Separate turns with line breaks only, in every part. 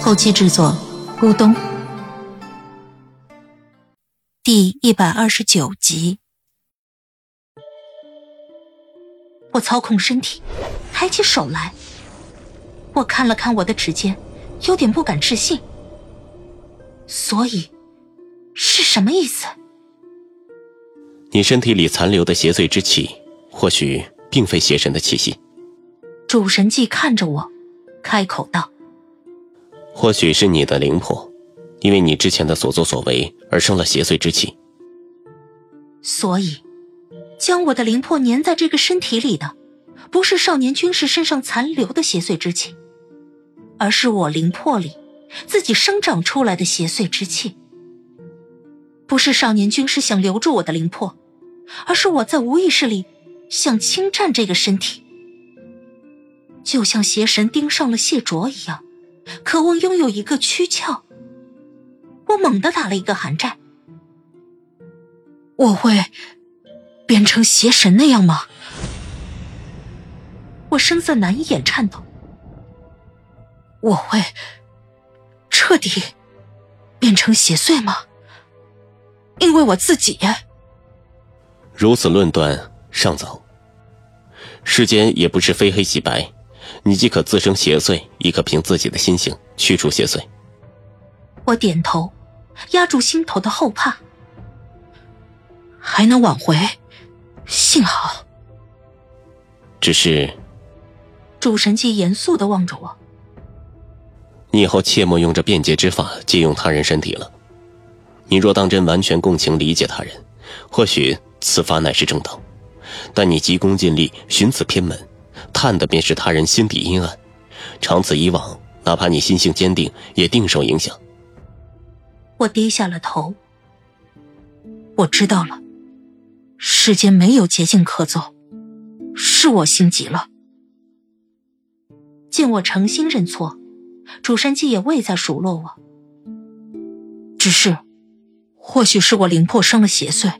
后期制作：咕咚。第一百二十九集，我操控身体，抬起手来。我看了看我的指尖。有点不敢置信，所以是什么意思？
你身体里残留的邪祟之气，或许并非邪神的气息。
主神祭看着我，开口道：“
或许是你的灵魄，因为你之前的所作所为而生了邪祟之气。
所以，将我的灵魄粘在这个身体里的，不是少年军士身上残留的邪祟之气。”而是我灵魄里自己生长出来的邪祟之气，不是少年军师想留住我的灵魄，而是我在无意识里想侵占这个身体，就像邪神盯上了谢卓一样，渴望拥有一个躯壳。我猛地打了一个寒战，我会变成邪神那样吗？我声色难掩颤抖。我会彻底变成邪祟吗？因为我自己
如此论断尚早。世间也不是非黑即白，你既可自生邪祟，亦可凭自己的心性驱除邪祟。
我点头，压住心头的后怕，还能挽回，幸好。
只是，
主神祭严肃的望着我。
你以后切莫用这便捷之法借用他人身体了。你若当真完全共情理解他人，或许此法乃是正道。但你急功近利，寻此偏门，探的便是他人心底阴暗。长此以往，哪怕你心性坚定，也定受影响。
我低下了头。我知道了，世间没有捷径可走，是我心急了。见我诚心认错。主神祭也未再数落我，只是，或许是我灵魄生了邪祟，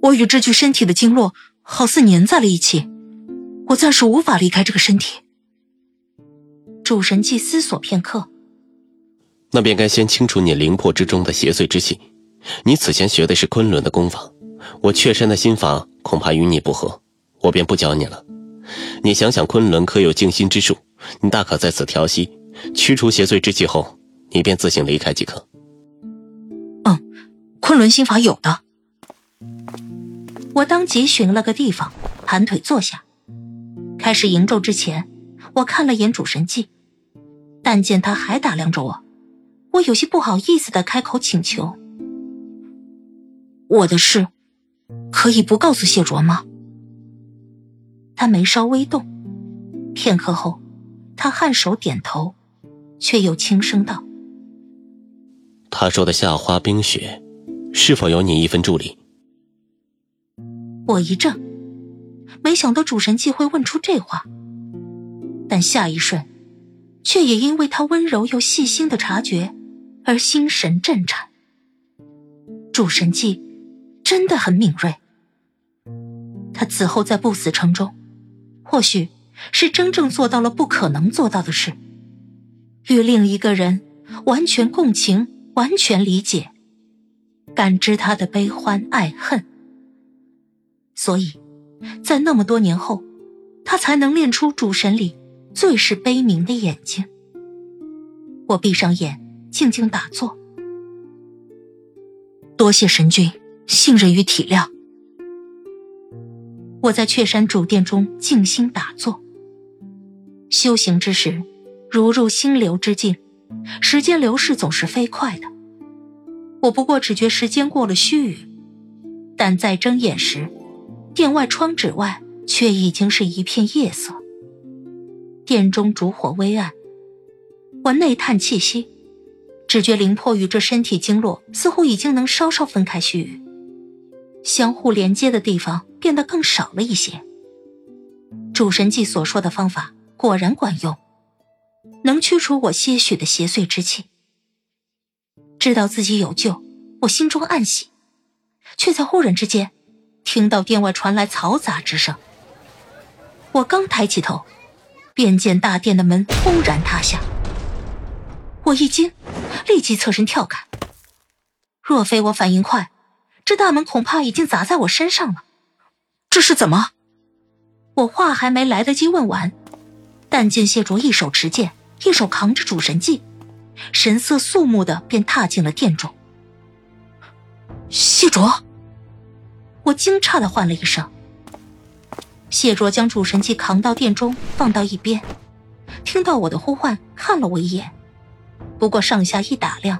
我与这具身体的经络好似粘在了一起，我暂时无法离开这个身体。主神祭思索片刻，
那便该先清除你灵魄之中的邪祟之气。你此前学的是昆仑的功法，我雀山的心法恐怕与你不合，我便不教你了。你想想，昆仑可有静心之术，你大可在此调息。驱除邪祟之气后，你便自行离开即可。
嗯，昆仑心法有的。我当即寻了个地方，盘腿坐下，开始迎咒之前，我看了眼主神记，但见他还打量着我，我有些不好意思的开口请求：“我的事，可以不告诉谢卓吗？”他眉梢微动，片刻后，他颔首点头。却又轻声道：“
他说的夏花冰雪，是否有你一份助力？”
我一怔，没想到主神忌会问出这话，但下一瞬，却也因为他温柔又细心的察觉，而心神震颤。主神忌真的很敏锐，他此后在不死城中，或许是真正做到了不可能做到的事。与另一个人完全共情、完全理解、感知他的悲欢爱恨，所以，在那么多年后，他才能练出主神里最是悲悯的眼睛。我闭上眼，静静打坐。多谢神君信任与体谅。我在雀山主殿中静心打坐，修行之时。如入心流之境，时间流逝总是飞快的。我不过只觉时间过了须臾，但在睁眼时，殿外窗纸外却已经是一片夜色。殿中烛火微暗，我内探气息，只觉灵魄与这身体经络似乎已经能稍稍分开须臾，相互连接的地方变得更少了一些。主神记所说的方法果然管用，能驱除我些许的邪祟之气。知道自己有救，我心中暗喜，却在忽然之间，听到殿外传来嘈杂之声。我刚抬起头，便见大殿的门轰然塌下。我一惊，立即侧身跳开。若非我反应快，这大门恐怕已经砸在我身上了。
这是怎么？
我话还没来得及问完，但见谢卓一手持剑，一手扛着主神祭。神色肃穆的便踏进了殿中。
谢卓，
我惊诧的唤了一声。谢卓将主神器扛到殿中，放到一边，听到我的呼唤，看了我一眼，不过上下一打量，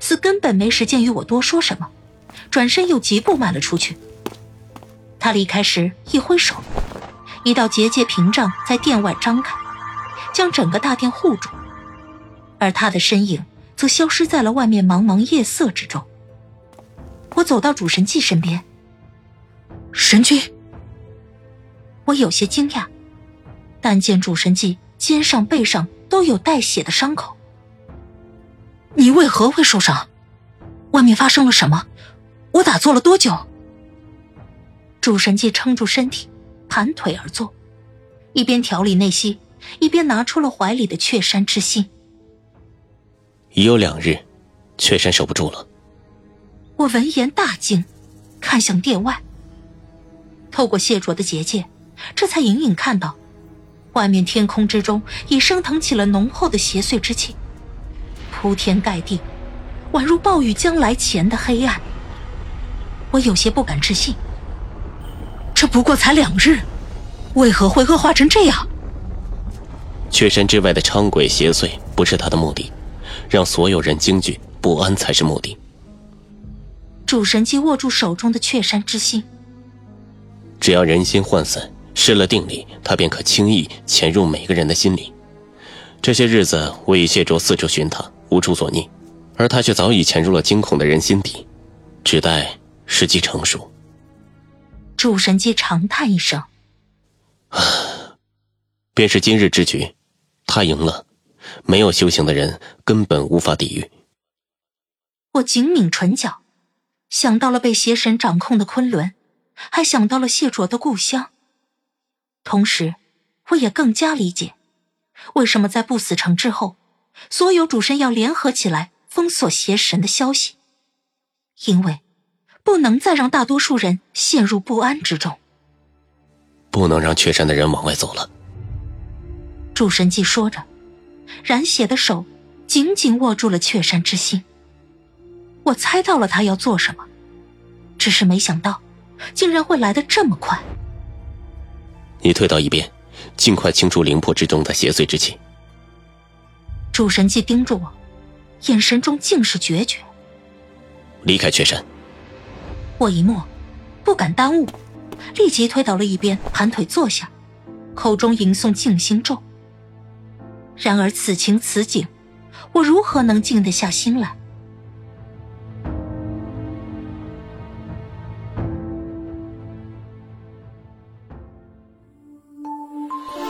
似根本没时间与我多说什么，转身又疾步迈了出去。他离开时一挥手，一道结界屏障在殿外张开，将整个大殿护住。而他的身影则消失在了外面茫茫夜色之中。我走到主神器身边，
神君，
我有些惊讶，但见主神祭肩上、背上都有带血的伤口。
你为何会受伤？外面发生了什么？我打坐了多久？
主神祭撑住身体，盘腿而坐，一边调理内息，一边拿出了怀里的雀山之心。
已有两日，雀山守不住了。
我闻言大惊，看向殿外。透过谢卓的结界，这才隐隐看到，外面天空之中已升腾起了浓厚的邪祟之气，铺天盖地，宛如暴雨将来前的黑暗。我有些不敢置信，
这不过才两日，为何会恶化成这样？
雀山之外的昌鬼邪祟不是他的目的。让所有人惊惧不安才是目的。
主神机握住手中的雀山之心，
只要人心涣散，失了定力，他便可轻易潜入每个人的心里。这些日子，我与谢卓四处寻他，无处所匿，而他却早已潜入了惊恐的人心底，只待时机成熟。
主神机长叹一声：“
便是今日之局，他赢了。”没有修行的人根本无法抵御。
我紧抿唇角，想到了被邪神掌控的昆仑，还想到了谢卓的故乡。同时，我也更加理解，为什么在不死城之后，所有主神要联合起来封锁邪神的消息，因为不能再让大多数人陷入不安之中。
不能让雀山的人往外走了。
主神记说着。染血的手紧紧握住了雀山之心。我猜到了他要做什么，只是没想到，竟然会来得这么快。
你退到一边，尽快清除灵魄之中的邪祟之气。
主神记盯着我，眼神中尽是决绝。
离开雀山。
我一默，不敢耽误，立即退到了一边，盘腿坐下，口中吟诵静心咒。然而此情此景，我如何能静得下心来？